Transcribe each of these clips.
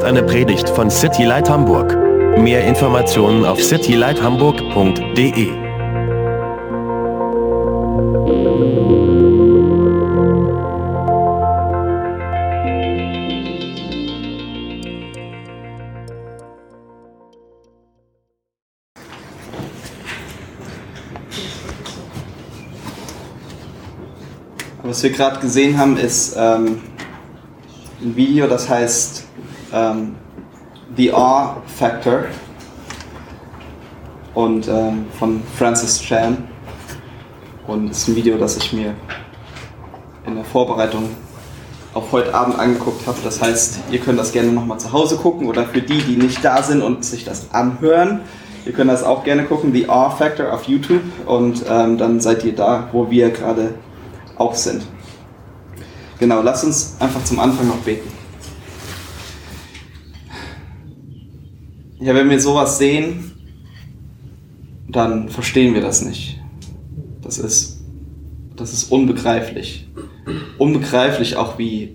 ist eine Predigt von City Light Hamburg. Mehr Informationen auf citylighthamburg.de. Was wir gerade gesehen haben, ist ähm, ein Video, das heißt ähm, The Awe Factor und ähm, von Francis Chan. Und es ist ein Video, das ich mir in der Vorbereitung auf heute Abend angeguckt habe. Das heißt, ihr könnt das gerne nochmal zu Hause gucken oder für die, die nicht da sind und sich das anhören, ihr könnt das auch gerne gucken, The Awe Factor auf YouTube und ähm, dann seid ihr da, wo wir gerade auch sind. Genau, lasst uns einfach zum Anfang noch beten. Ja, wenn wir sowas sehen, dann verstehen wir das nicht. Das ist, das ist unbegreiflich. Unbegreiflich auch, wie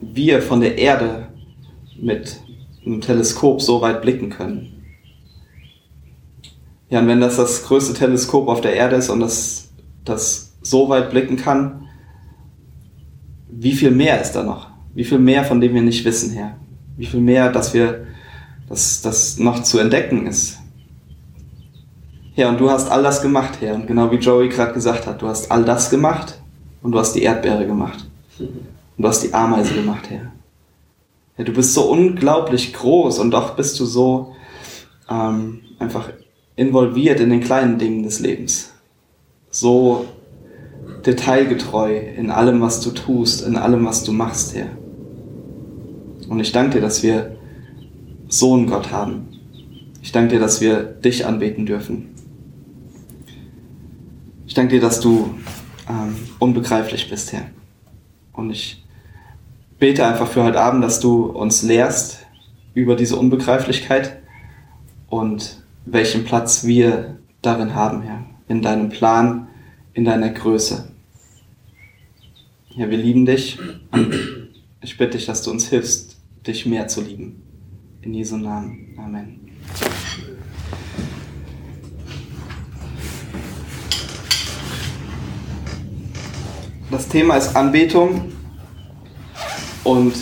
wir von der Erde mit einem Teleskop so weit blicken können. Ja, und wenn das das größte Teleskop auf der Erde ist und das, das so weit blicken kann, wie viel mehr ist da noch? Wie viel mehr, von dem wir nicht wissen, Herr? Wie viel mehr, dass wir dass das noch zu entdecken ist. Ja, und du hast all das gemacht, Herr. Und genau wie Joey gerade gesagt hat, du hast all das gemacht und du hast die Erdbeere gemacht. Und du hast die Ameise gemacht, Herr. Ja, du bist so unglaublich groß und doch bist du so ähm, einfach involviert in den kleinen Dingen des Lebens. So detailgetreu in allem, was du tust, in allem, was du machst, Herr. Und ich danke dir, dass wir so einen Gott haben. Ich danke dir, dass wir dich anbeten dürfen. Ich danke dir, dass du ähm, unbegreiflich bist, Herr. Und ich bete einfach für heute Abend, dass du uns lehrst über diese Unbegreiflichkeit und welchen Platz wir darin haben, Herr. In deinem Plan, in deiner Größe. Ja, wir lieben dich ich bitte dich, dass du uns hilfst, dich mehr zu lieben. In Jesu Namen. Amen. Das Thema ist Anbetung und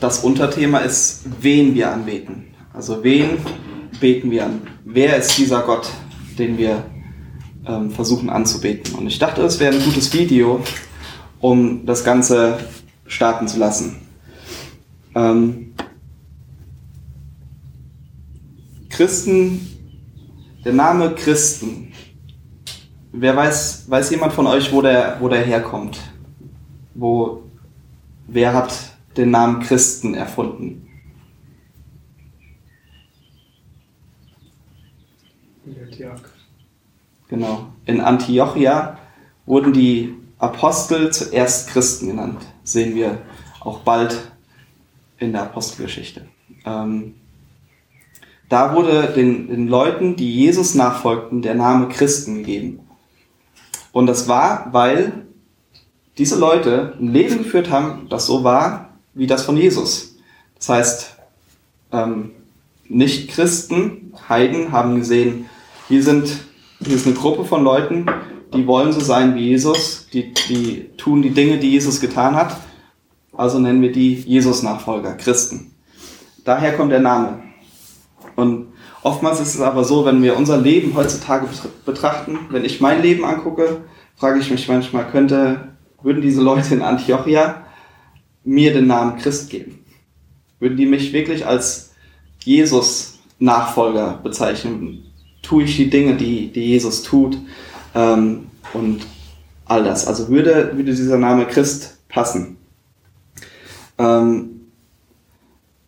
das Unterthema ist, wen wir anbeten. Also wen beten wir an? Wer ist dieser Gott, den wir ähm, versuchen anzubeten? Und ich dachte, es wäre ein gutes Video, um das Ganze starten zu lassen. Ähm, Christen, der Name Christen, wer weiß, weiß jemand von euch, wo der, wo der herkommt? Wo, wer hat den Namen Christen erfunden? Genau. In Antiochia wurden die Apostel zuerst Christen genannt. Sehen wir auch bald in der Apostelgeschichte. Ähm, da wurde den, den Leuten, die Jesus nachfolgten, der Name Christen gegeben. Und das war, weil diese Leute ein Leben geführt haben, das so war wie das von Jesus. Das heißt, ähm, Nicht-Christen, Heiden haben gesehen, hier, sind, hier ist eine Gruppe von Leuten, die wollen so sein wie Jesus, die, die tun die Dinge, die Jesus getan hat. Also nennen wir die Jesus-Nachfolger, Christen. Daher kommt der Name. Und oftmals ist es aber so, wenn wir unser Leben heutzutage betrachten, wenn ich mein Leben angucke, frage ich mich manchmal, könnte, würden diese Leute in Antiochia mir den Namen Christ geben? Würden die mich wirklich als Jesus-Nachfolger bezeichnen? Tue ich die Dinge, die, die Jesus tut ähm, und all das? Also würde, würde dieser Name Christ passen? Ähm,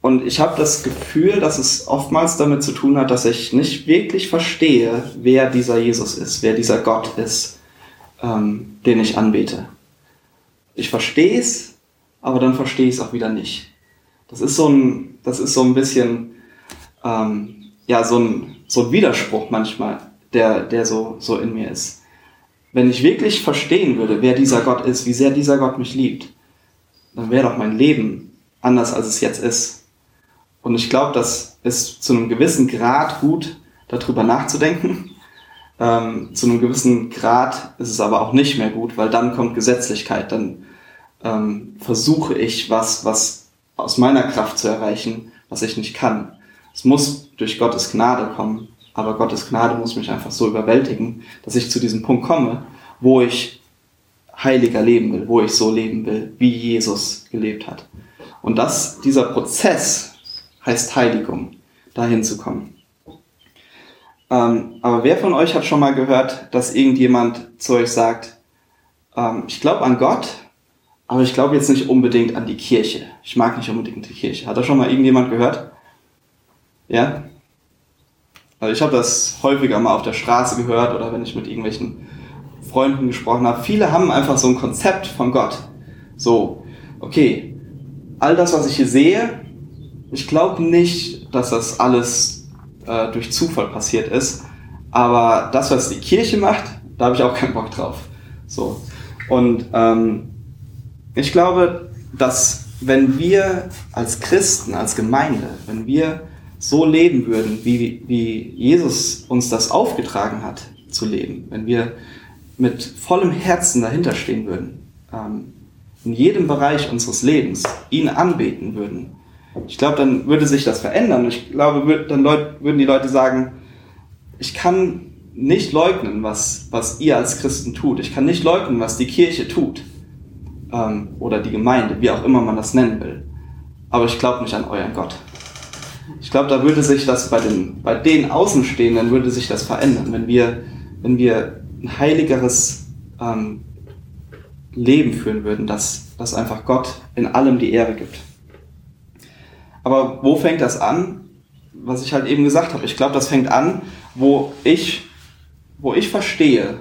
und ich habe das Gefühl, dass es oftmals damit zu tun hat, dass ich nicht wirklich verstehe, wer dieser Jesus ist, wer dieser Gott ist, ähm, den ich anbete. Ich verstehe es, aber dann verstehe ich es auch wieder nicht. Das ist so ein, das ist so ein bisschen, ähm, ja, so ein, so ein Widerspruch manchmal, der, der so, so in mir ist. Wenn ich wirklich verstehen würde, wer dieser Gott ist, wie sehr dieser Gott mich liebt, dann wäre doch mein Leben anders, als es jetzt ist. Und ich glaube, das ist zu einem gewissen Grad gut, darüber nachzudenken. Ähm, zu einem gewissen Grad ist es aber auch nicht mehr gut, weil dann kommt Gesetzlichkeit. Dann ähm, versuche ich was, was aus meiner Kraft zu erreichen, was ich nicht kann. Es muss durch Gottes Gnade kommen, aber Gottes Gnade muss mich einfach so überwältigen, dass ich zu diesem Punkt komme, wo ich heiliger leben will, wo ich so leben will, wie Jesus gelebt hat. Und das, dieser Prozess heißt Heiligung, dahin zu kommen. Ähm, aber wer von euch hat schon mal gehört, dass irgendjemand zu euch sagt, ähm, ich glaube an Gott, aber ich glaube jetzt nicht unbedingt an die Kirche. Ich mag nicht unbedingt die Kirche. Hat das schon mal irgendjemand gehört? Ja? Also ich habe das häufiger mal auf der Straße gehört oder wenn ich mit irgendwelchen Freunden gesprochen habe. Viele haben einfach so ein Konzept von Gott. So, okay, all das, was ich hier sehe, ich glaube nicht, dass das alles äh, durch Zufall passiert ist. Aber das, was die Kirche macht, da habe ich auch keinen Bock drauf. So. Und ähm, ich glaube, dass wenn wir als Christen, als Gemeinde, wenn wir so leben würden, wie, wie Jesus uns das aufgetragen hat zu leben, wenn wir mit vollem Herzen dahinter stehen würden, ähm, in jedem Bereich unseres Lebens ihn anbeten würden, ich glaube, dann würde sich das verändern. Ich glaube, dann würden die Leute sagen, ich kann nicht leugnen, was, was ihr als Christen tut. Ich kann nicht leugnen, was die Kirche tut. Ähm, oder die Gemeinde, wie auch immer man das nennen will. Aber ich glaube nicht an euren Gott. Ich glaube, da würde sich das bei den, bei den Außenstehenden würde sich das verändern, wenn wir, wenn wir ein heiligeres ähm, Leben führen würden, dass, dass einfach Gott in allem die Ehre gibt. Aber wo fängt das an? Was ich halt eben gesagt habe. Ich glaube, das fängt an, wo ich, wo ich verstehe,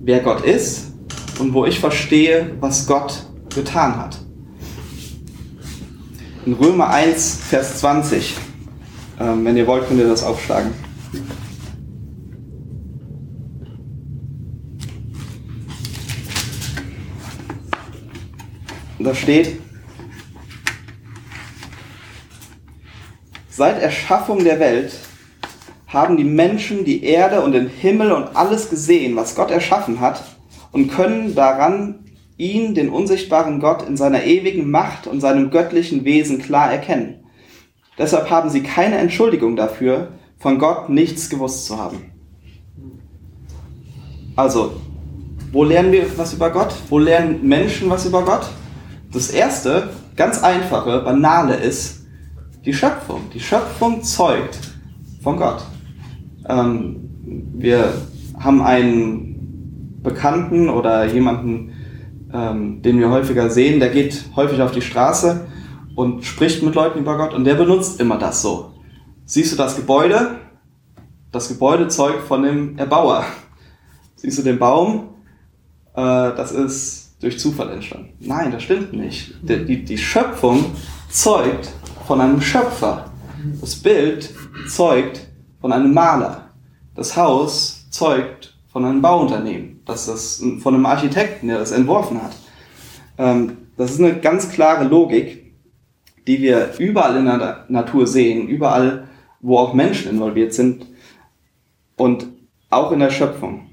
wer Gott ist und wo ich verstehe, was Gott getan hat. In Römer 1, Vers 20, ähm, wenn ihr wollt, könnt ihr das aufschlagen. Da steht, Seit Erschaffung der Welt haben die Menschen die Erde und den Himmel und alles gesehen, was Gott erschaffen hat, und können daran ihn, den unsichtbaren Gott, in seiner ewigen Macht und seinem göttlichen Wesen klar erkennen. Deshalb haben sie keine Entschuldigung dafür, von Gott nichts gewusst zu haben. Also, wo lernen wir was über Gott? Wo lernen Menschen was über Gott? Das erste, ganz einfache, banale ist, die Schöpfung. Die Schöpfung zeugt von Gott. Ähm, wir haben einen Bekannten oder jemanden, ähm, den wir häufiger sehen, der geht häufig auf die Straße und spricht mit Leuten über Gott und der benutzt immer das so. Siehst du das Gebäude? Das Gebäude zeugt von dem Erbauer. Siehst du den Baum? Äh, das ist durch Zufall entstanden. Nein, das stimmt nicht. Die, die, die Schöpfung zeugt von einem Schöpfer. Das Bild zeugt von einem Maler. Das Haus zeugt von einem Bauunternehmen. Das ist von einem Architekten, der das entworfen hat. Ähm, das ist eine ganz klare Logik, die wir überall in der Natur sehen, überall, wo auch Menschen involviert sind und auch in der Schöpfung.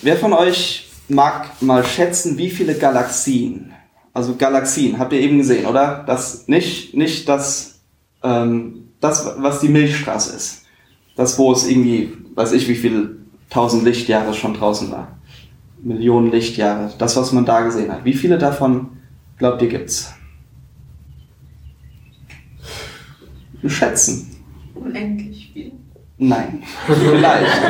Wer von euch mag mal schätzen, wie viele Galaxien also Galaxien, habt ihr eben gesehen, oder? Das nicht, nicht das, ähm, das, was die Milchstraße ist. Das, wo es irgendwie, weiß ich, wie viele tausend Lichtjahre schon draußen war. Millionen Lichtjahre. Das, was man da gesehen hat. Wie viele davon, glaubt ihr, gibt's? Schätzen. Unendlich viele. Nein, vielleicht.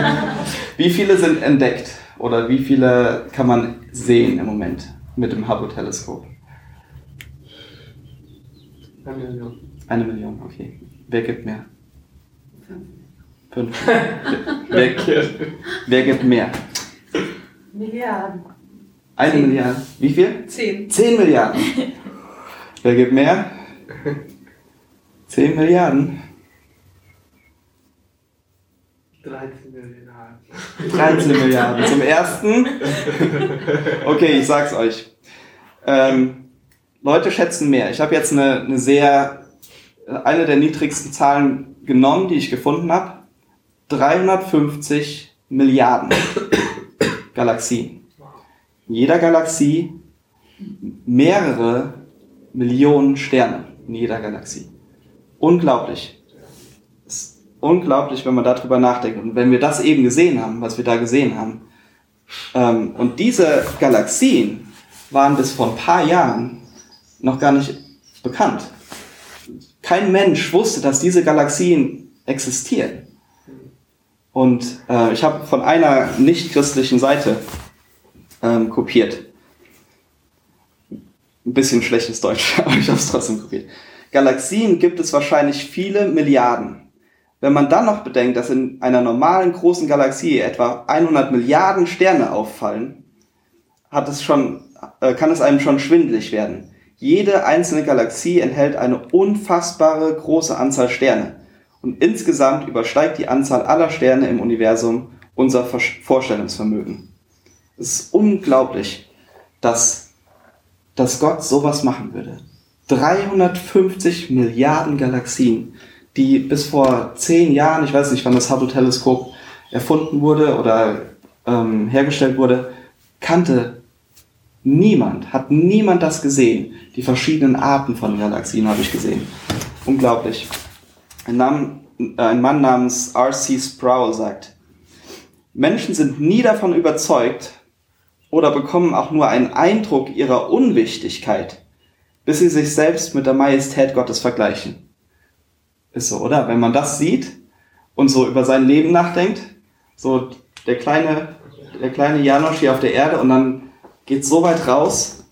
wie viele sind entdeckt? Oder wie viele kann man sehen im Moment mit dem Hubble-Teleskop? Eine Million. Eine Million, okay. Wer gibt mehr? Fünf. wer, wer gibt mehr? Milliarden. Eine Zehn. Milliarde. Wie viel? Zehn. Zehn Milliarden. wer gibt mehr? Zehn Milliarden. 13 Milliarden. 13 Milliarden. Zum ersten. Okay, ich sag's euch. Ähm, Leute schätzen mehr. Ich habe jetzt eine, eine sehr, eine der niedrigsten Zahlen genommen, die ich gefunden habe. 350 Milliarden Galaxien. In jeder Galaxie mehrere Millionen Sterne in jeder Galaxie. Unglaublich. Unglaublich, wenn man darüber nachdenkt. Und wenn wir das eben gesehen haben, was wir da gesehen haben. Ähm, und diese Galaxien waren bis vor ein paar Jahren noch gar nicht bekannt. Kein Mensch wusste, dass diese Galaxien existieren. Und äh, ich habe von einer nicht-christlichen Seite ähm, kopiert. Ein bisschen schlechtes Deutsch, aber ich habe es trotzdem kopiert. Galaxien gibt es wahrscheinlich viele Milliarden. Wenn man dann noch bedenkt, dass in einer normalen großen Galaxie etwa 100 Milliarden Sterne auffallen, hat es schon, äh, kann es einem schon schwindlig werden. Jede einzelne Galaxie enthält eine unfassbare große Anzahl Sterne. Und insgesamt übersteigt die Anzahl aller Sterne im Universum unser Vorstellungsvermögen. Es ist unglaublich, dass, dass Gott sowas machen würde. 350 Milliarden Galaxien, die bis vor zehn Jahren, ich weiß nicht, wann das Hubble-Teleskop erfunden wurde oder ähm, hergestellt wurde, kannte niemand, hat niemand das gesehen. Die verschiedenen Arten von Galaxien habe ich gesehen. Unglaublich. Ein, Name, ein Mann namens R.C. Sproul sagt, Menschen sind nie davon überzeugt oder bekommen auch nur einen Eindruck ihrer Unwichtigkeit, bis sie sich selbst mit der Majestät Gottes vergleichen. Ist so, oder? Wenn man das sieht und so über sein Leben nachdenkt, so der kleine, der kleine Janosch hier auf der Erde und dann geht so weit raus,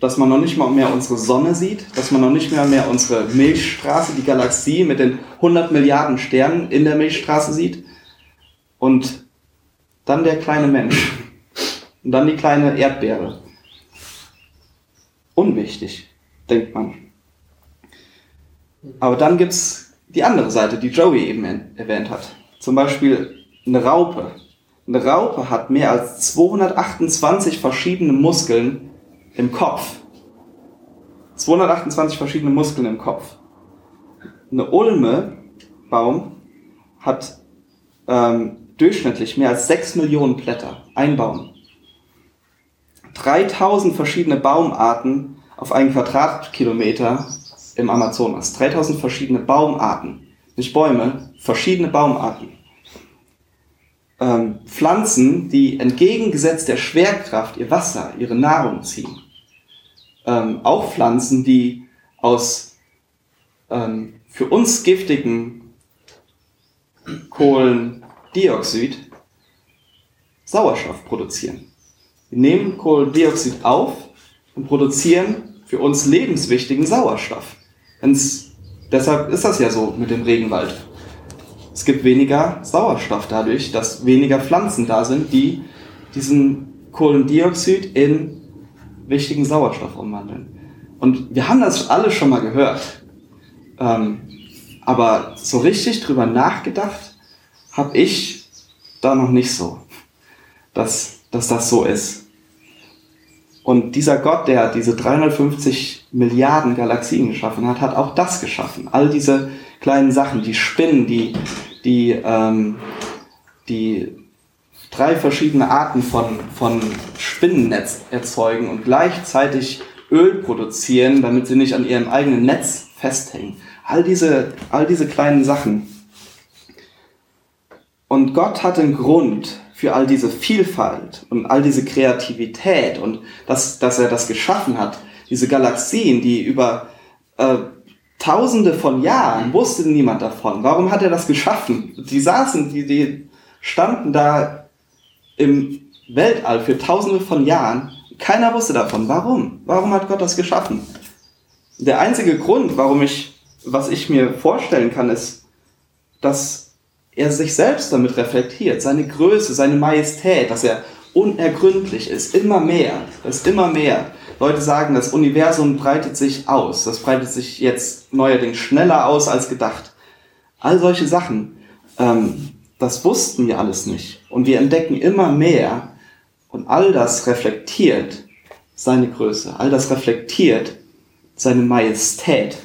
dass man noch nicht mal mehr unsere Sonne sieht, dass man noch nicht mehr mehr unsere Milchstraße, die Galaxie mit den 100 Milliarden Sternen in der Milchstraße sieht. Und dann der kleine Mensch. Und dann die kleine Erdbeere. Unwichtig, denkt man. Aber dann gibt's die andere Seite, die Joey eben erwähnt hat. Zum Beispiel eine Raupe. Eine Raupe hat mehr als 228 verschiedene Muskeln im Kopf. 228 verschiedene Muskeln im Kopf. Eine Ulme, Baum, hat ähm, durchschnittlich mehr als 6 Millionen Blätter. Ein Baum. 3000 verschiedene Baumarten auf einen Quadratkilometer im Amazonas. 3000 verschiedene Baumarten. Nicht Bäume, verschiedene Baumarten. Ähm, Pflanzen, die entgegengesetzt der Schwerkraft ihr Wasser, ihre Nahrung ziehen ähm, auch Pflanzen, die aus ähm, für uns giftigen Kohlendioxid Sauerstoff produzieren. Wir nehmen Kohlendioxid auf und produzieren für uns lebenswichtigen Sauerstoff. Wenn's, deshalb ist das ja so mit dem Regenwald. Es gibt weniger Sauerstoff dadurch, dass weniger Pflanzen da sind, die diesen Kohlendioxid in wichtigen Sauerstoff umwandeln. Und wir haben das alle schon mal gehört. Ähm, aber so richtig drüber nachgedacht habe ich da noch nicht so, dass, dass das so ist. Und dieser Gott, der diese 350 Milliarden Galaxien geschaffen hat, hat auch das geschaffen. All diese kleinen Sachen, die Spinnen, die, die, ähm, die drei verschiedene Arten von, von Spinnennetz erzeugen und gleichzeitig Öl produzieren, damit sie nicht an ihrem eigenen Netz festhängen. All diese, all diese kleinen Sachen. Und Gott hat einen Grund für all diese Vielfalt und all diese Kreativität und dass, dass er das geschaffen hat. Diese Galaxien, die über äh, Tausende von Jahren wusste niemand davon. Warum hat er das geschaffen? Die saßen, die, die standen da im Weltall für tausende von Jahren. Keiner wusste davon. Warum? Warum hat Gott das geschaffen? Der einzige Grund, warum ich, was ich mir vorstellen kann, ist, dass er sich selbst damit reflektiert, seine Größe, seine Majestät, dass er unergründlich ist, immer mehr, das ist immer mehr. Leute sagen, das Universum breitet sich aus, das breitet sich jetzt neuerdings schneller aus als gedacht. All solche Sachen. Ähm, das wussten wir alles nicht. Und wir entdecken immer mehr und all das reflektiert seine Größe. All das reflektiert seine Majestät.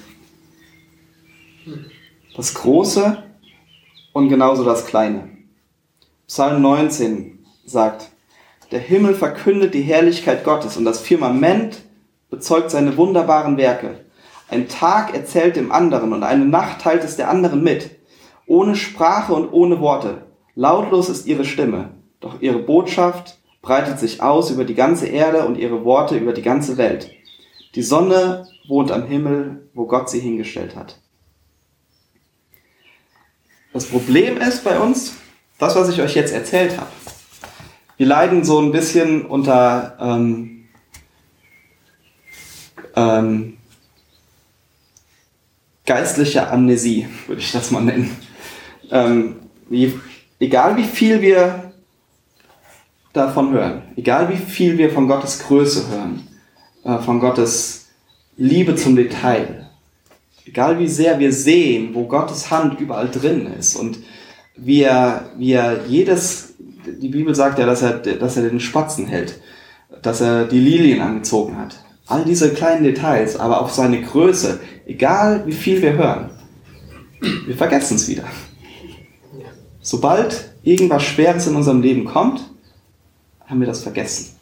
Das Große und genauso das Kleine. Psalm 19 sagt, der Himmel verkündet die Herrlichkeit Gottes und das Firmament bezeugt seine wunderbaren Werke. Ein Tag erzählt dem anderen und eine Nacht teilt es der anderen mit. Ohne Sprache und ohne Worte. Lautlos ist ihre Stimme, doch ihre Botschaft breitet sich aus über die ganze Erde und ihre Worte über die ganze Welt. Die Sonne wohnt am Himmel, wo Gott sie hingestellt hat. Das Problem ist bei uns, das, was ich euch jetzt erzählt habe. Wir leiden so ein bisschen unter ähm, ähm, geistlicher Amnesie, würde ich das mal nennen. Ähm, wie, egal wie viel wir davon hören, egal wie viel wir von Gottes Größe hören, äh, von Gottes Liebe zum Detail, egal wie sehr wir sehen, wo Gottes Hand überall drin ist und wie wie er jedes, die Bibel sagt ja, dass er, dass er den Spatzen hält, dass er die Lilien angezogen hat. All diese kleinen Details, aber auch seine Größe, egal wie viel wir hören, wir vergessen es wieder. Sobald irgendwas Schweres in unserem Leben kommt, haben wir das vergessen.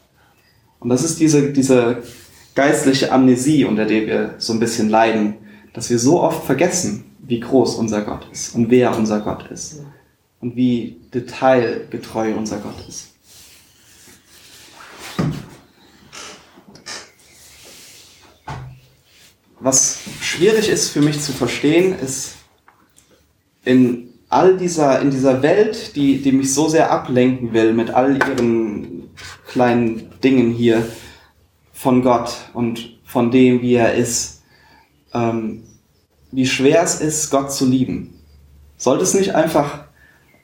Und das ist diese, diese geistliche Amnesie, unter der wir so ein bisschen leiden, dass wir so oft vergessen, wie groß unser Gott ist und wer unser Gott ist und wie detailgetreu unser Gott ist. Was schwierig ist für mich zu verstehen, ist in all dieser, in dieser Welt, die, die mich so sehr ablenken will mit all ihren kleinen Dingen hier von Gott und von dem, wie er ist, ähm, wie schwer es ist, Gott zu lieben. Sollte es nicht einfach,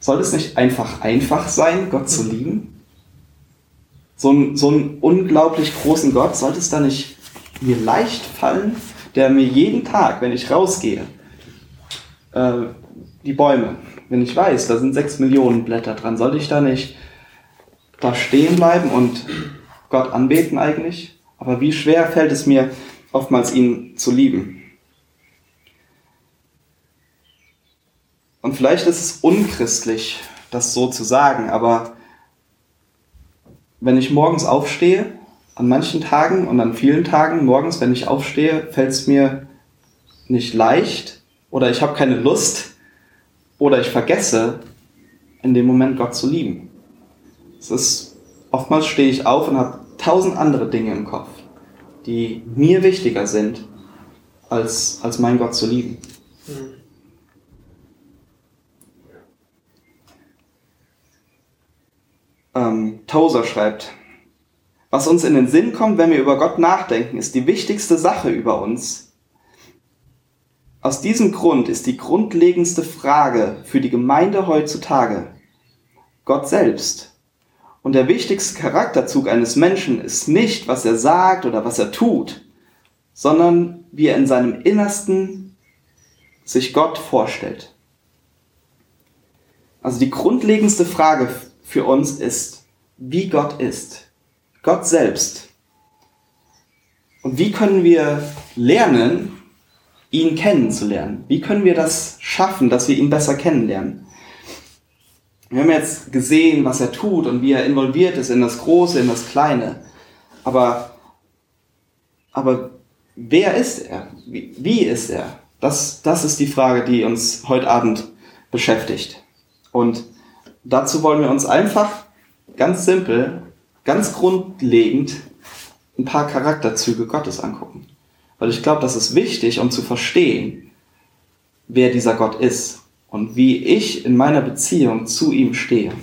sollte es nicht einfach einfach sein, Gott zu lieben? So, ein, so einen unglaublich großen Gott, sollte es da nicht mir leicht fallen, der mir jeden Tag, wenn ich rausgehe, äh, die Bäume, wenn ich weiß, da sind sechs Millionen Blätter dran, sollte ich da nicht da stehen bleiben und Gott anbeten eigentlich? Aber wie schwer fällt es mir oftmals, ihn zu lieben? Und vielleicht ist es unchristlich, das so zu sagen, aber wenn ich morgens aufstehe, an manchen Tagen und an vielen Tagen morgens, wenn ich aufstehe, fällt es mir nicht leicht oder ich habe keine Lust oder ich vergesse in dem Moment Gott zu lieben. Es ist, oftmals stehe ich auf und habe tausend andere Dinge im Kopf, die mir wichtiger sind, als, als mein Gott zu lieben. Mhm. Ähm, Tozer schreibt, was uns in den Sinn kommt, wenn wir über Gott nachdenken, ist die wichtigste Sache über uns. Aus diesem Grund ist die grundlegendste Frage für die Gemeinde heutzutage Gott selbst. Und der wichtigste Charakterzug eines Menschen ist nicht, was er sagt oder was er tut, sondern wie er in seinem Innersten sich Gott vorstellt. Also die grundlegendste Frage für uns ist, wie Gott ist. Gott selbst. Und wie können wir lernen, ihn kennenzulernen? Wie können wir das schaffen, dass wir ihn besser kennenlernen? Wir haben jetzt gesehen, was er tut und wie er involviert ist in das Große, in das Kleine. Aber, aber wer ist er? Wie, wie ist er? Das, das ist die Frage, die uns heute Abend beschäftigt. Und dazu wollen wir uns einfach ganz simpel ganz grundlegend ein paar Charakterzüge Gottes angucken. Weil ich glaube, das ist wichtig, um zu verstehen, wer dieser Gott ist und wie ich in meiner Beziehung zu ihm stehe.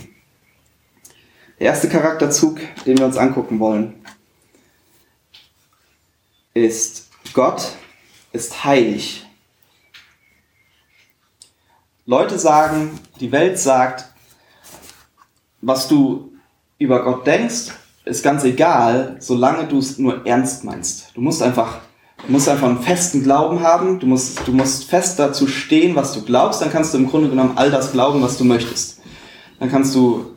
Der erste Charakterzug, den wir uns angucken wollen, ist Gott ist heilig. Leute sagen, die Welt sagt, was du über Gott denkst, ist ganz egal, solange du es nur ernst meinst. Du musst einfach, musst einfach einen festen Glauben haben, du musst, du musst fest dazu stehen, was du glaubst, dann kannst du im Grunde genommen all das glauben, was du möchtest. Dann kannst du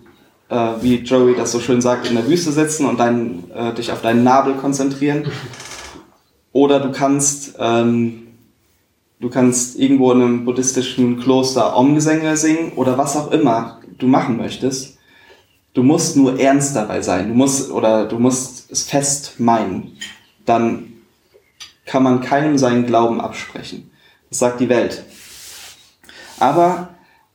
äh, wie Joey das so schön sagt, in der Wüste sitzen und dein, äh, dich auf deinen Nabel konzentrieren. Oder du kannst, ähm, du kannst irgendwo in einem buddhistischen Kloster Om-Gesänge singen oder was auch immer du machen möchtest. Du musst nur ernst dabei sein. Du musst, oder du musst es fest meinen. Dann kann man keinem seinen Glauben absprechen. Das sagt die Welt. Aber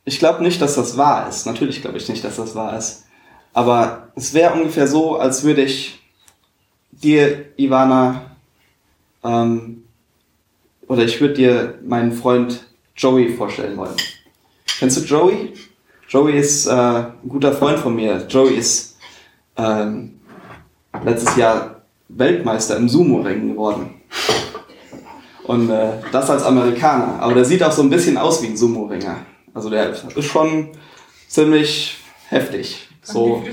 ich glaube nicht, dass das wahr ist. Natürlich glaube ich nicht, dass das wahr ist. Aber es wäre ungefähr so, als würde ich dir, Ivana, ähm, oder ich würde dir meinen Freund Joey vorstellen wollen. Kennst du Joey? Joey ist äh, ein guter Freund von mir. Joey ist ähm, letztes Jahr Weltmeister im Sumo-Ringen geworden. Und äh, das als Amerikaner. Aber der sieht auch so ein bisschen aus wie ein Sumo-Ringer. Also der ist schon ziemlich heftig. So,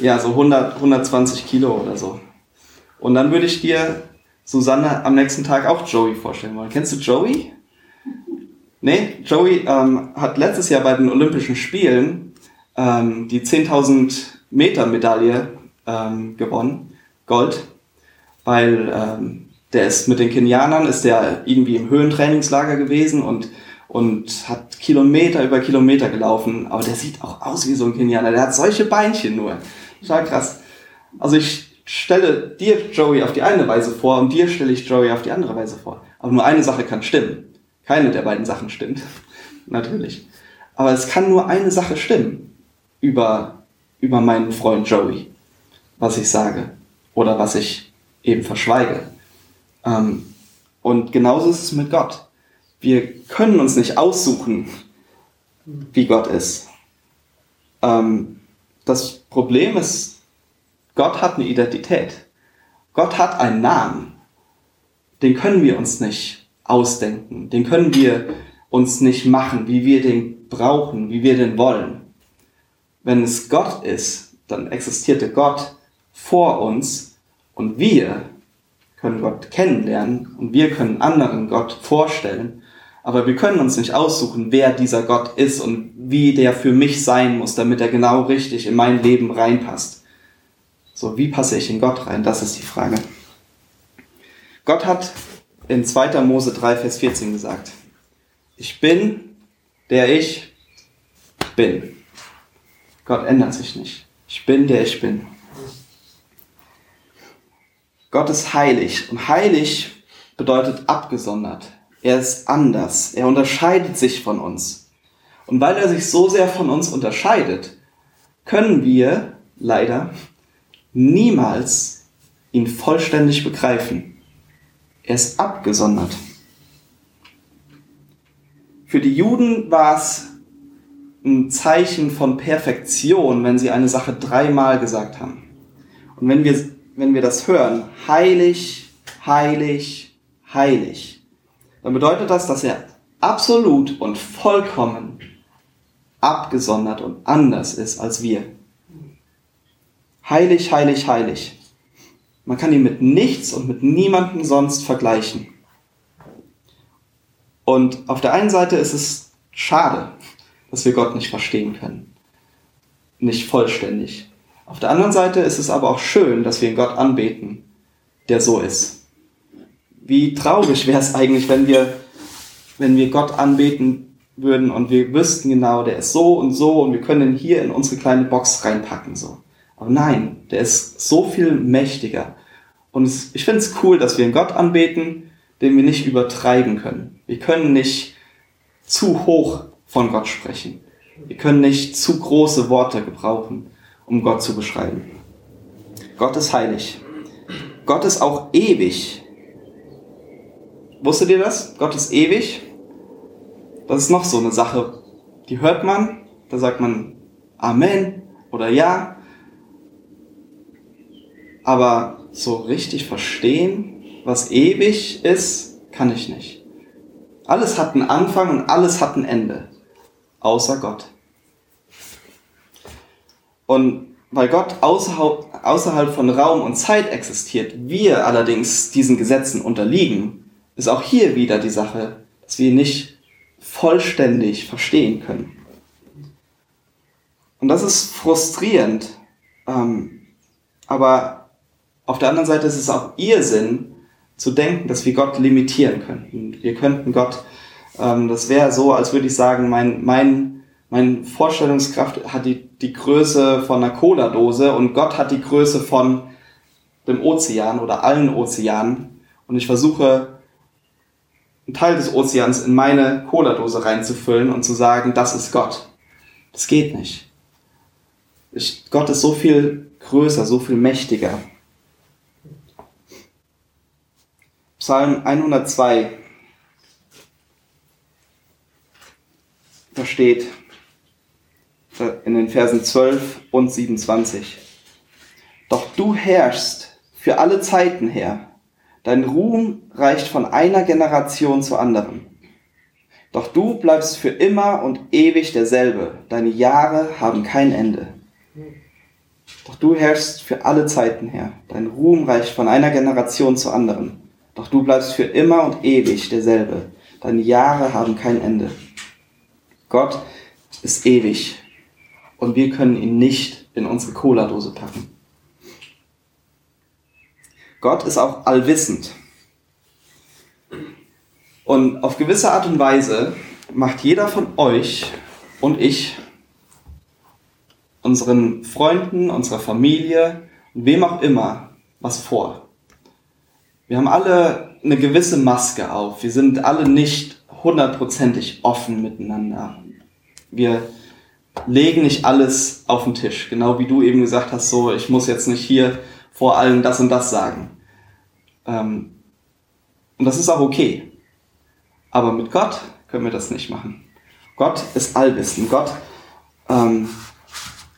ja, so 100, 120 Kilo oder so. Und dann würde ich dir Susanne am nächsten Tag auch Joey vorstellen wollen. Kennst du Joey? Nee, Joey ähm, hat letztes Jahr bei den Olympischen Spielen ähm, die 10.000 Meter Medaille ähm, gewonnen, Gold, weil ähm, der ist mit den Kenianern, ist der irgendwie im Höhentrainingslager gewesen und, und hat Kilometer über Kilometer gelaufen, aber der sieht auch aus wie so ein Kenianer, der hat solche Beinchen nur. Total krass. Also ich stelle dir Joey auf die eine Weise vor und dir stelle ich Joey auf die andere Weise vor. Aber nur eine Sache kann stimmen. Keine der beiden Sachen stimmt. Natürlich. Aber es kann nur eine Sache stimmen über, über meinen Freund Joey. Was ich sage. Oder was ich eben verschweige. Ähm, und genauso ist es mit Gott. Wir können uns nicht aussuchen, wie Gott ist. Ähm, das Problem ist, Gott hat eine Identität. Gott hat einen Namen. Den können wir uns nicht ausdenken. Den können wir uns nicht machen, wie wir den brauchen, wie wir den wollen. Wenn es Gott ist, dann existierte Gott vor uns und wir können Gott kennenlernen und wir können anderen Gott vorstellen, aber wir können uns nicht aussuchen, wer dieser Gott ist und wie der für mich sein muss, damit er genau richtig in mein Leben reinpasst. So, wie passe ich in Gott rein? Das ist die Frage. Gott hat in 2. Mose 3, Vers 14 gesagt, ich bin, der ich bin. Gott ändert sich nicht. Ich bin, der ich bin. Gott ist heilig. Und heilig bedeutet abgesondert. Er ist anders. Er unterscheidet sich von uns. Und weil er sich so sehr von uns unterscheidet, können wir leider niemals ihn vollständig begreifen. Er ist abgesondert. Für die Juden war es ein Zeichen von Perfektion, wenn sie eine Sache dreimal gesagt haben. Und wenn wir wenn wir das hören, heilig, heilig, heilig, dann bedeutet das, dass er absolut und vollkommen abgesondert und anders ist als wir. Heilig, heilig, heilig. Man kann ihn mit nichts und mit niemandem sonst vergleichen. Und auf der einen Seite ist es schade, dass wir Gott nicht verstehen können. Nicht vollständig. Auf der anderen Seite ist es aber auch schön, dass wir einen Gott anbeten, der so ist. Wie traurig wäre es eigentlich, wenn wir, wenn wir Gott anbeten würden und wir wüssten genau, der ist so und so und wir können ihn hier in unsere kleine Box reinpacken, so. Aber nein, der ist so viel mächtiger. Und es, ich finde es cool, dass wir einen Gott anbeten, den wir nicht übertreiben können. Wir können nicht zu hoch von Gott sprechen. Wir können nicht zu große Worte gebrauchen um Gott zu beschreiben. Gott ist heilig. Gott ist auch ewig. Wusstet ihr das? Gott ist ewig. Das ist noch so eine Sache. Die hört man, da sagt man Amen oder Ja. Aber so richtig verstehen, was ewig ist, kann ich nicht. Alles hat einen Anfang und alles hat ein Ende. Außer Gott. Und weil Gott außerhalb, außerhalb von Raum und Zeit existiert, wir allerdings diesen Gesetzen unterliegen, ist auch hier wieder die Sache, dass wir nicht vollständig verstehen können. Und das ist frustrierend. Ähm, aber auf der anderen Seite ist es auch ihr Sinn, zu denken, dass wir Gott limitieren könnten. Wir könnten Gott, ähm, das wäre so, als würde ich sagen, mein, mein, mein Vorstellungskraft hat die, die Größe von einer Cola-Dose und Gott hat die Größe von dem Ozean oder allen Ozeanen. Und ich versuche, einen Teil des Ozeans in meine Cola-Dose reinzufüllen und zu sagen, das ist Gott. Das geht nicht. Ich, Gott ist so viel größer, so viel mächtiger. Psalm 102. Da steht in den Versen 12 und 27. Doch du herrschst für alle Zeiten her. Dein Ruhm reicht von einer Generation zur anderen. Doch du bleibst für immer und ewig derselbe. Deine Jahre haben kein Ende. Doch du herrschst für alle Zeiten her. Dein Ruhm reicht von einer Generation zur anderen. Doch du bleibst für immer und ewig derselbe. Deine Jahre haben kein Ende. Gott ist ewig und wir können ihn nicht in unsere Cola-Dose packen. Gott ist auch allwissend. Und auf gewisse Art und Weise macht jeder von euch und ich unseren Freunden, unserer Familie, wem auch immer was vor. Wir haben alle eine gewisse Maske auf. Wir sind alle nicht hundertprozentig offen miteinander. Wir legen nicht alles auf den Tisch. Genau wie du eben gesagt hast, so, ich muss jetzt nicht hier vor allem das und das sagen. Ähm, und das ist auch okay. Aber mit Gott können wir das nicht machen. Gott ist allwissend. Gott ähm,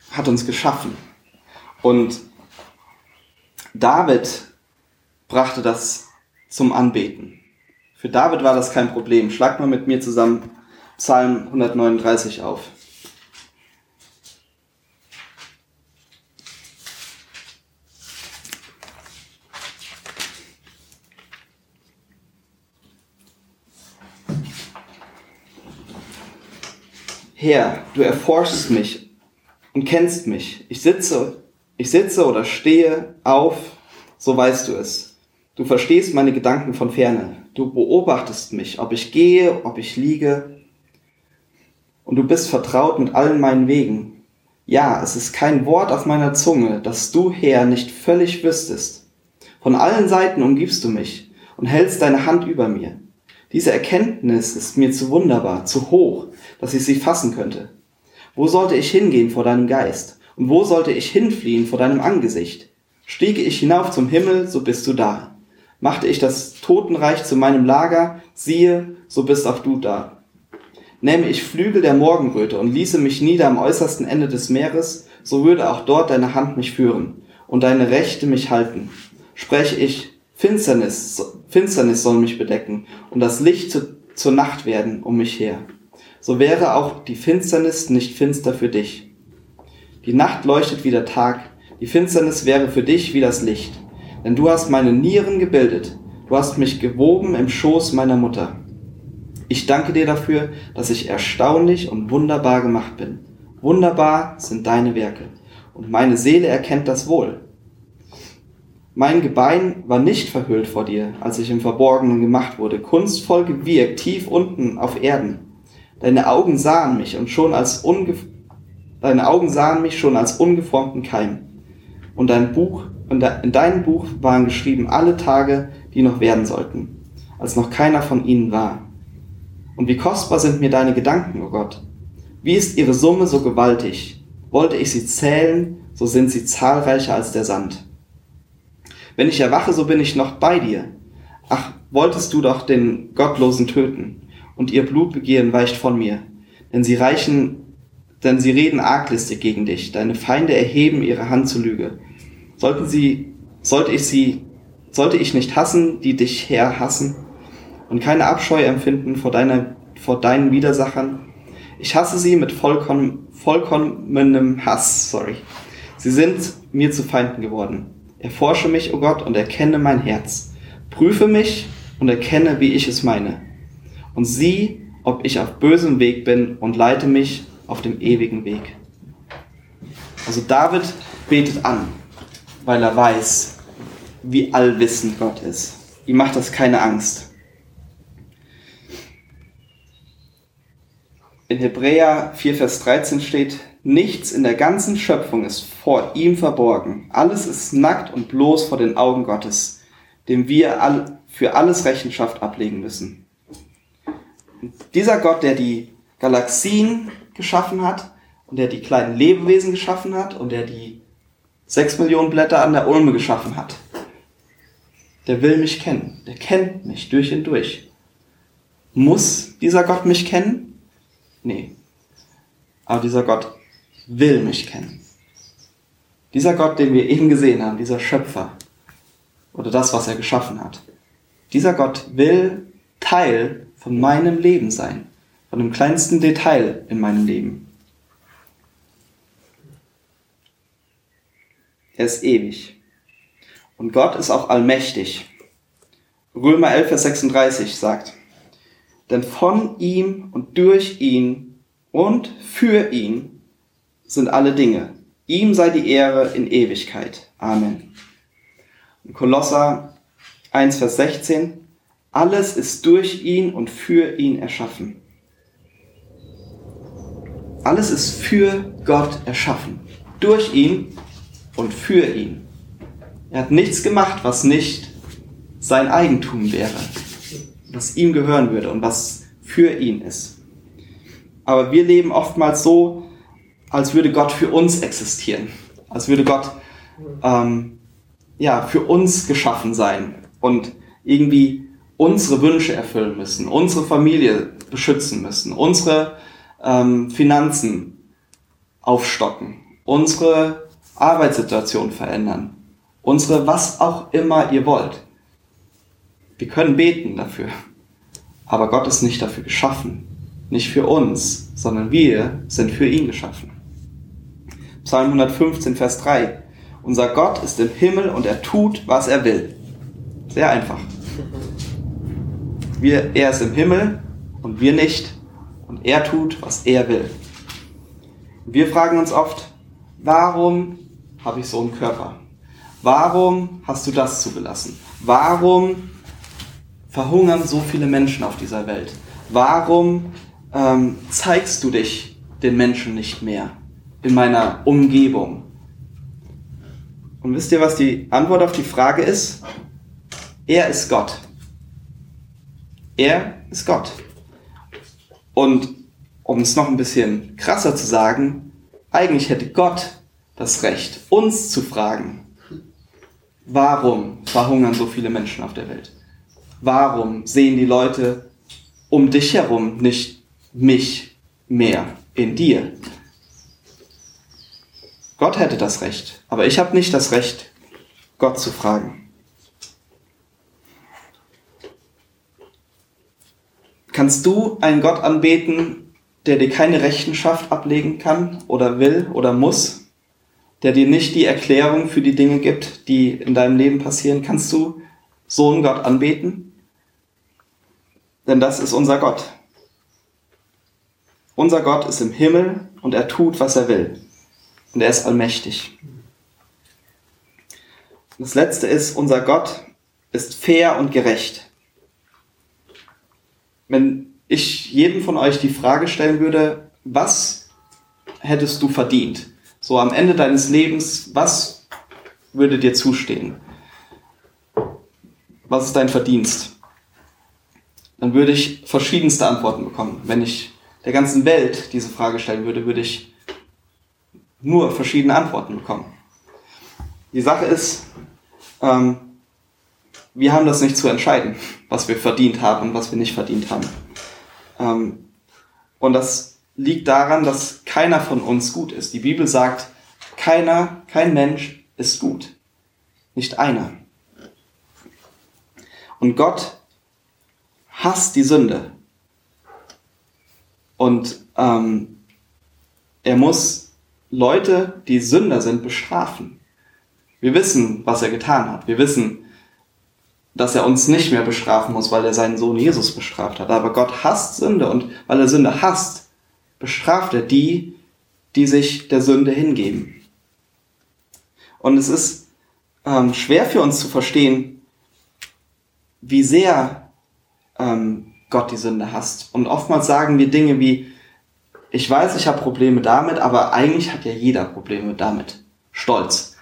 hat uns geschaffen. Und David brachte das zum Anbeten. Für David war das kein Problem. Schlag mal mit mir zusammen Psalm 139 auf. Herr, du erforschst mich und kennst mich. Ich sitze, ich sitze oder stehe auf, so weißt du es. Du verstehst meine Gedanken von ferne. Du beobachtest mich, ob ich gehe, ob ich liege. Und du bist vertraut mit allen meinen Wegen. Ja, es ist kein Wort auf meiner Zunge, das du, Herr, nicht völlig wüsstest. Von allen Seiten umgibst du mich und hältst deine Hand über mir. Diese Erkenntnis ist mir zu wunderbar, zu hoch, dass ich sie fassen könnte. Wo sollte ich hingehen vor deinem Geist? Und wo sollte ich hinfliehen vor deinem Angesicht? Stiege ich hinauf zum Himmel, so bist du da. Machte ich das Totenreich zu meinem Lager, siehe, so bist auch du da. Nähme ich Flügel der Morgenröte und ließe mich nieder am äußersten Ende des Meeres, so würde auch dort deine Hand mich führen und deine Rechte mich halten. Spreche ich, Finsternis, Finsternis soll mich bedecken und das Licht zu, zur Nacht werden um mich her so wäre auch die Finsternis nicht finster für dich. Die Nacht leuchtet wie der Tag, die Finsternis wäre für dich wie das Licht. Denn du hast meine Nieren gebildet, du hast mich gewoben im Schoß meiner Mutter. Ich danke dir dafür, dass ich erstaunlich und wunderbar gemacht bin. Wunderbar sind deine Werke, und meine Seele erkennt das wohl. Mein Gebein war nicht verhüllt vor dir, als ich im Verborgenen gemacht wurde, kunstvoll gewirkt, tief unten auf Erden. Deine Augen sahen mich und schon als unge deine Augen sahen mich schon als ungeformten Keim. Und dein Buch, in deinem Buch waren geschrieben alle Tage, die noch werden sollten, als noch keiner von ihnen war. Und wie kostbar sind mir deine Gedanken, o oh Gott. Wie ist ihre Summe so gewaltig? Wollte ich sie zählen, so sind sie zahlreicher als der Sand. Wenn ich erwache, so bin ich noch bei dir. Ach, wolltest du doch den Gottlosen töten und ihr Blutbegehren weicht von mir. Denn sie reichen, denn sie reden arglistig gegen dich. Deine Feinde erheben ihre Hand zur Lüge. Sollten sie, sollte ich sie, sollte ich nicht hassen, die dich her hassen und keine Abscheu empfinden vor deiner, vor deinen Widersachern? Ich hasse sie mit vollkommen, vollkommenem Hass, sorry. Sie sind mir zu Feinden geworden. Erforsche mich, o oh Gott, und erkenne mein Herz. Prüfe mich und erkenne, wie ich es meine und sieh, ob ich auf bösem Weg bin und leite mich auf dem ewigen Weg. Also David betet an, weil er weiß, wie allwissend Gott ist. Ihm macht das keine Angst. In Hebräer 4, Vers 13 steht, nichts in der ganzen Schöpfung ist vor ihm verborgen. Alles ist nackt und bloß vor den Augen Gottes, dem wir für alles Rechenschaft ablegen müssen. Dieser Gott, der die Galaxien geschaffen hat und der die kleinen Lebewesen geschaffen hat und der die sechs Millionen Blätter an der Ulme geschaffen hat, der will mich kennen. Der kennt mich durch und durch. Muss dieser Gott mich kennen? Nee. Aber dieser Gott will mich kennen. Dieser Gott, den wir eben gesehen haben, dieser Schöpfer oder das, was er geschaffen hat, dieser Gott will Teil von meinem Leben sein, von dem kleinsten Detail in meinem Leben. Er ist ewig. Und Gott ist auch allmächtig. Römer 11, Vers 36 sagt, denn von ihm und durch ihn und für ihn sind alle Dinge. Ihm sei die Ehre in Ewigkeit. Amen. Und Kolosser 1, Vers 16, alles ist durch ihn und für ihn erschaffen. Alles ist für Gott erschaffen. Durch ihn und für ihn. Er hat nichts gemacht, was nicht sein Eigentum wäre, was ihm gehören würde und was für ihn ist. Aber wir leben oftmals so, als würde Gott für uns existieren, als würde Gott ähm, ja für uns geschaffen sein und irgendwie unsere Wünsche erfüllen müssen, unsere Familie beschützen müssen, unsere ähm, Finanzen aufstocken, unsere Arbeitssituation verändern, unsere was auch immer ihr wollt. Wir können beten dafür, aber Gott ist nicht dafür geschaffen, nicht für uns, sondern wir sind für ihn geschaffen. Psalm 115, Vers 3. Unser Gott ist im Himmel und er tut, was er will. Sehr einfach. Wir, er ist im Himmel und wir nicht. Und er tut, was er will. Wir fragen uns oft, warum habe ich so einen Körper? Warum hast du das zugelassen? Warum verhungern so viele Menschen auf dieser Welt? Warum ähm, zeigst du dich den Menschen nicht mehr in meiner Umgebung? Und wisst ihr, was die Antwort auf die Frage ist? Er ist Gott. Er ist Gott. Und um es noch ein bisschen krasser zu sagen, eigentlich hätte Gott das Recht, uns zu fragen, warum verhungern so viele Menschen auf der Welt? Warum sehen die Leute um dich herum nicht mich mehr in dir? Gott hätte das Recht, aber ich habe nicht das Recht, Gott zu fragen. Kannst du einen Gott anbeten, der dir keine Rechenschaft ablegen kann oder will oder muss, der dir nicht die Erklärung für die Dinge gibt, die in deinem Leben passieren? Kannst du so einen Gott anbeten? Denn das ist unser Gott. Unser Gott ist im Himmel und er tut, was er will. Und er ist allmächtig. Das letzte ist, unser Gott ist fair und gerecht wenn ich jedem von euch die Frage stellen würde, was hättest du verdient? So am Ende deines Lebens, was würde dir zustehen? Was ist dein Verdienst? Dann würde ich verschiedenste Antworten bekommen. Wenn ich der ganzen Welt diese Frage stellen würde, würde ich nur verschiedene Antworten bekommen. Die Sache ist, ähm, wir haben das nicht zu entscheiden, was wir verdient haben und was wir nicht verdient haben. Ähm, und das liegt daran, dass keiner von uns gut ist. Die Bibel sagt, keiner, kein Mensch ist gut. Nicht einer. Und Gott hasst die Sünde. Und ähm, er muss Leute, die Sünder sind, bestrafen. Wir wissen, was er getan hat. Wir wissen, dass er uns nicht mehr bestrafen muss, weil er seinen Sohn Jesus bestraft hat. Aber Gott hasst Sünde und weil er Sünde hasst, bestraft er die, die sich der Sünde hingeben. Und es ist ähm, schwer für uns zu verstehen, wie sehr ähm, Gott die Sünde hasst. Und oftmals sagen wir Dinge wie, ich weiß, ich habe Probleme damit, aber eigentlich hat ja jeder Probleme damit. Stolz.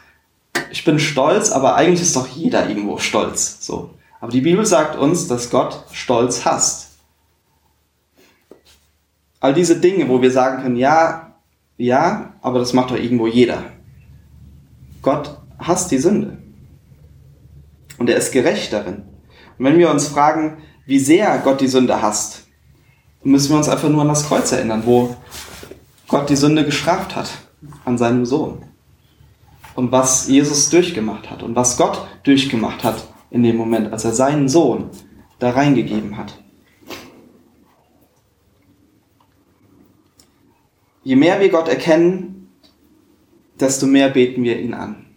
Ich bin stolz, aber eigentlich ist doch jeder irgendwo stolz. So. Aber die Bibel sagt uns, dass Gott Stolz hasst. All diese Dinge, wo wir sagen können, ja, ja, aber das macht doch irgendwo jeder. Gott hasst die Sünde. Und er ist gerecht darin. Und wenn wir uns fragen, wie sehr Gott die Sünde hasst, müssen wir uns einfach nur an das Kreuz erinnern, wo Gott die Sünde gestraft hat an seinem Sohn. Und was Jesus durchgemacht hat und was Gott durchgemacht hat in dem Moment, als er seinen Sohn da reingegeben hat. Je mehr wir Gott erkennen, desto mehr beten wir ihn an.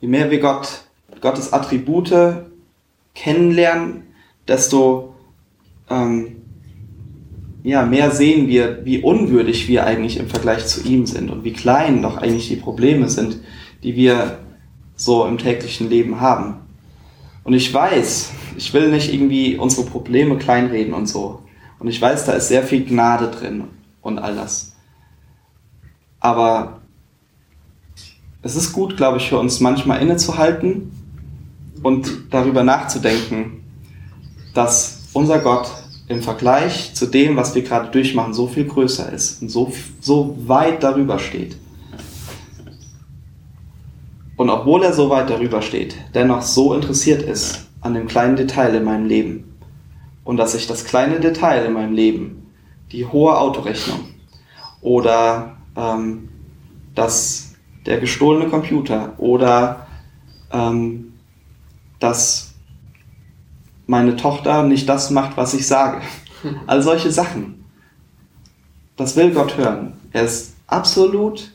Je mehr wir Gott, Gottes Attribute kennenlernen, desto ähm, ja, mehr sehen wir, wie unwürdig wir eigentlich im Vergleich zu ihm sind und wie klein doch eigentlich die Probleme sind, die wir so im täglichen Leben haben. Und ich weiß, ich will nicht irgendwie unsere Probleme kleinreden und so. Und ich weiß, da ist sehr viel Gnade drin und all das. Aber es ist gut, glaube ich, für uns manchmal innezuhalten und darüber nachzudenken, dass unser Gott im Vergleich zu dem, was wir gerade durchmachen, so viel größer ist und so, so weit darüber steht. Und obwohl er so weit darüber steht, dennoch so interessiert ist an dem kleinen Detail in meinem Leben. Und dass ich das kleine Detail in meinem Leben, die hohe Autorechnung oder ähm, dass der gestohlene Computer oder ähm, dass meine Tochter nicht das macht, was ich sage. All solche Sachen. Das will Gott hören. Er ist absolut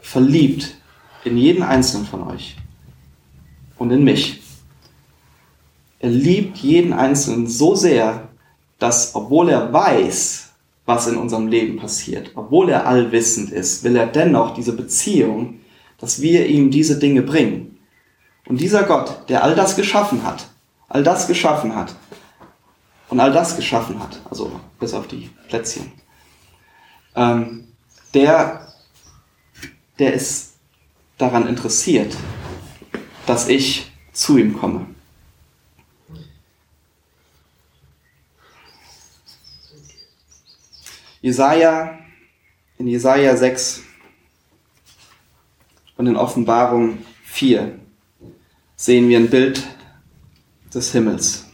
verliebt in jeden einzelnen von euch und in mich. Er liebt jeden einzelnen so sehr, dass obwohl er weiß, was in unserem Leben passiert, obwohl er allwissend ist, will er dennoch diese Beziehung, dass wir ihm diese Dinge bringen. Und dieser Gott, der all das geschaffen hat, all das geschaffen hat und all das geschaffen hat, also bis auf die Plätzchen, ähm, der, der ist daran interessiert, dass ich zu ihm komme. Jesaja, in Jesaja 6 und in Offenbarung 4 sehen wir ein Bild des Himmels.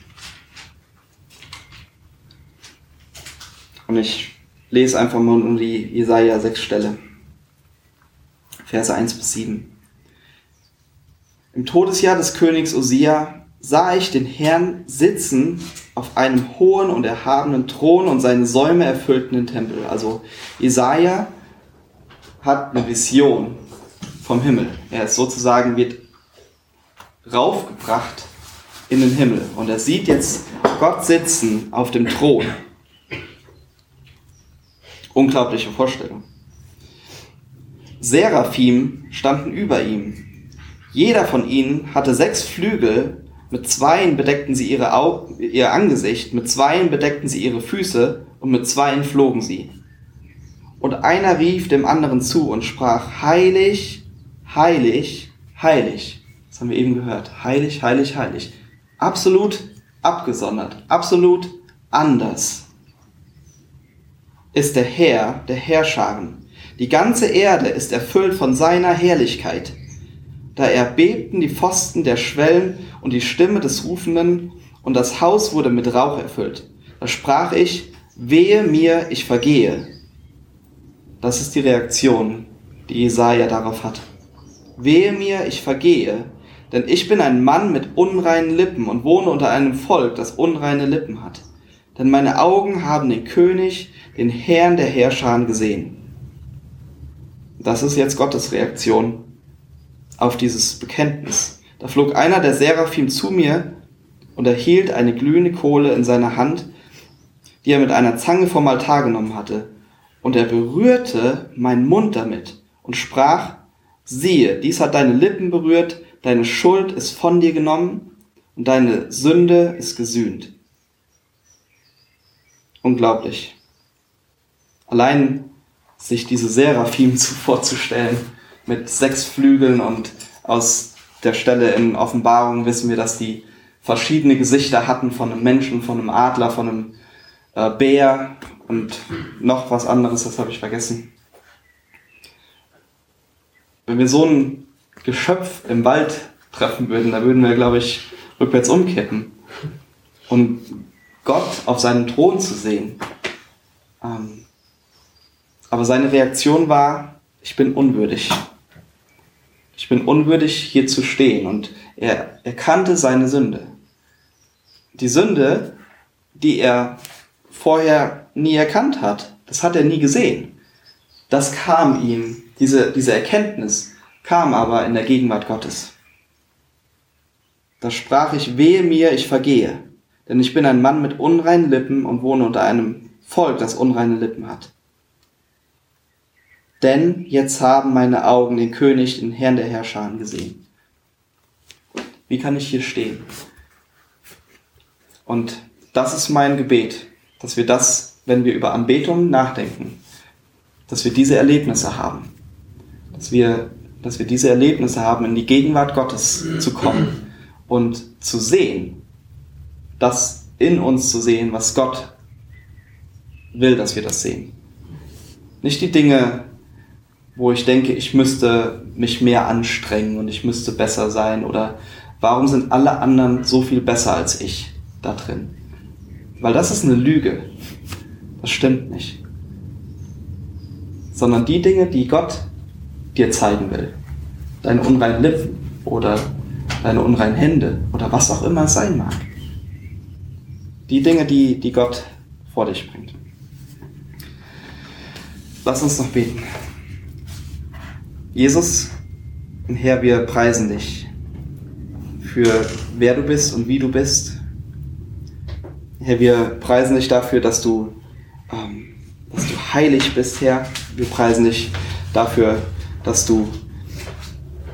Und ich lese einfach mal um die Jesaja 6 Stelle. Verse 1 bis 7. Im Todesjahr des Königs Osia sah ich den Herrn sitzen auf einem hohen und erhabenen Thron und seine Säume erfüllten den Tempel. Also Jesaja hat eine Vision vom Himmel. Er ist sozusagen wird raufgebracht in den Himmel. Und er sieht jetzt Gott sitzen auf dem Thron. Unglaubliche Vorstellung. Seraphim standen über ihm. Jeder von ihnen hatte sechs Flügel, mit zweien bedeckten sie ihre Au ihr Angesicht, mit zweien bedeckten sie ihre Füße und mit zweien flogen sie. Und einer rief dem anderen zu und sprach, heilig, heilig, heilig. Das haben wir eben gehört. Heilig, heilig, heilig absolut abgesondert, absolut anders ist der Herr der Herrscharen. Die ganze Erde ist erfüllt von seiner Herrlichkeit. Da erbebten die Pfosten der Schwellen und die Stimme des Rufenden, und das Haus wurde mit Rauch erfüllt. Da sprach ich, wehe mir, ich vergehe. Das ist die Reaktion, die Jesaja darauf hat. Wehe mir, ich vergehe, denn ich bin ein Mann mit unreinen Lippen und wohne unter einem Volk, das unreine Lippen hat. Denn meine Augen haben den König, den Herrn der Herrscher gesehen. Das ist jetzt Gottes Reaktion auf dieses Bekenntnis. Da flog einer der Seraphim zu mir und erhielt eine glühende Kohle in seiner Hand, die er mit einer Zange vom Altar genommen hatte. Und er berührte meinen Mund damit und sprach, Siehe, dies hat deine Lippen berührt, deine Schuld ist von dir genommen und deine Sünde ist gesühnt. Unglaublich. Allein sich diese Seraphim zu vorzustellen mit sechs Flügeln und aus der Stelle in Offenbarung wissen wir, dass die verschiedene Gesichter hatten von einem Menschen, von einem Adler, von einem äh, Bär und noch was anderes, das habe ich vergessen. Wenn wir so ein Geschöpf im Wald treffen würden, da würden wir, glaube ich, rückwärts umkippen. Und Gott auf seinem Thron zu sehen. Ähm, aber seine Reaktion war, ich bin unwürdig. Ich bin unwürdig, hier zu stehen. Und er erkannte seine Sünde. Die Sünde, die er vorher nie erkannt hat, das hat er nie gesehen. Das kam ihm, diese, diese Erkenntnis kam aber in der Gegenwart Gottes. Da sprach ich, wehe mir, ich vergehe, denn ich bin ein Mann mit unreinen Lippen und wohne unter einem Volk, das unreine Lippen hat. Denn jetzt haben meine Augen den König, den Herrn der Herrscher gesehen. Wie kann ich hier stehen? Und das ist mein Gebet, dass wir das, wenn wir über Anbetung nachdenken, dass wir diese Erlebnisse haben. Dass wir, dass wir diese Erlebnisse haben, in die Gegenwart Gottes zu kommen und zu sehen, das in uns zu sehen, was Gott will, dass wir das sehen. Nicht die Dinge, wo ich denke, ich müsste mich mehr anstrengen und ich müsste besser sein oder warum sind alle anderen so viel besser als ich da drin? Weil das ist eine Lüge. Das stimmt nicht. Sondern die Dinge, die Gott dir zeigen will. Deine unreinen Lippen oder deine unreinen Hände oder was auch immer sein mag. Die Dinge, die, die Gott vor dich bringt. Lass uns noch beten. Jesus, Herr, wir preisen dich für wer du bist und wie du bist. Herr, wir preisen dich dafür, dass du, ähm, dass du heilig bist, Herr. Wir preisen dich dafür, dass du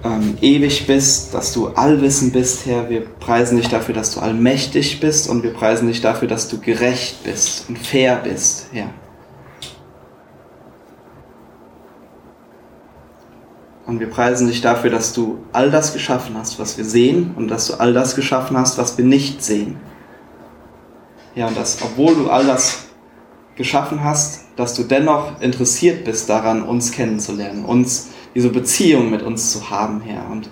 ähm, ewig bist, dass du allwissend bist, Herr. Wir preisen dich dafür, dass du allmächtig bist und wir preisen dich dafür, dass du gerecht bist und fair bist, Herr. Und wir preisen dich dafür, dass du all das geschaffen hast, was wir sehen und dass du all das geschaffen hast, was wir nicht sehen. Ja, und dass, obwohl du all das geschaffen hast, dass du dennoch interessiert bist daran, uns kennenzulernen, uns diese Beziehung mit uns zu haben, Herr, und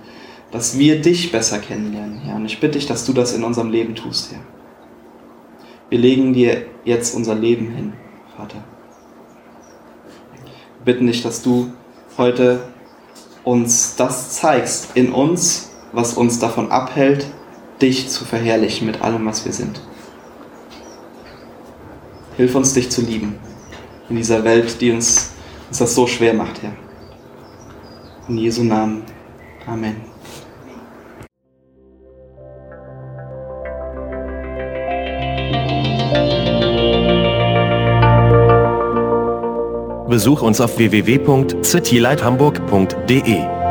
dass wir dich besser kennenlernen, Herr. Und ich bitte dich, dass du das in unserem Leben tust, Herr. Wir legen dir jetzt unser Leben hin, Vater. Wir bitten dich, dass du heute uns das zeigst in uns, was uns davon abhält, dich zu verherrlichen mit allem, was wir sind. Hilf uns, dich zu lieben in dieser Welt, die uns, uns das so schwer macht, Herr. In Jesu Namen. Amen. Besuch uns auf www.citylighthamburg.de.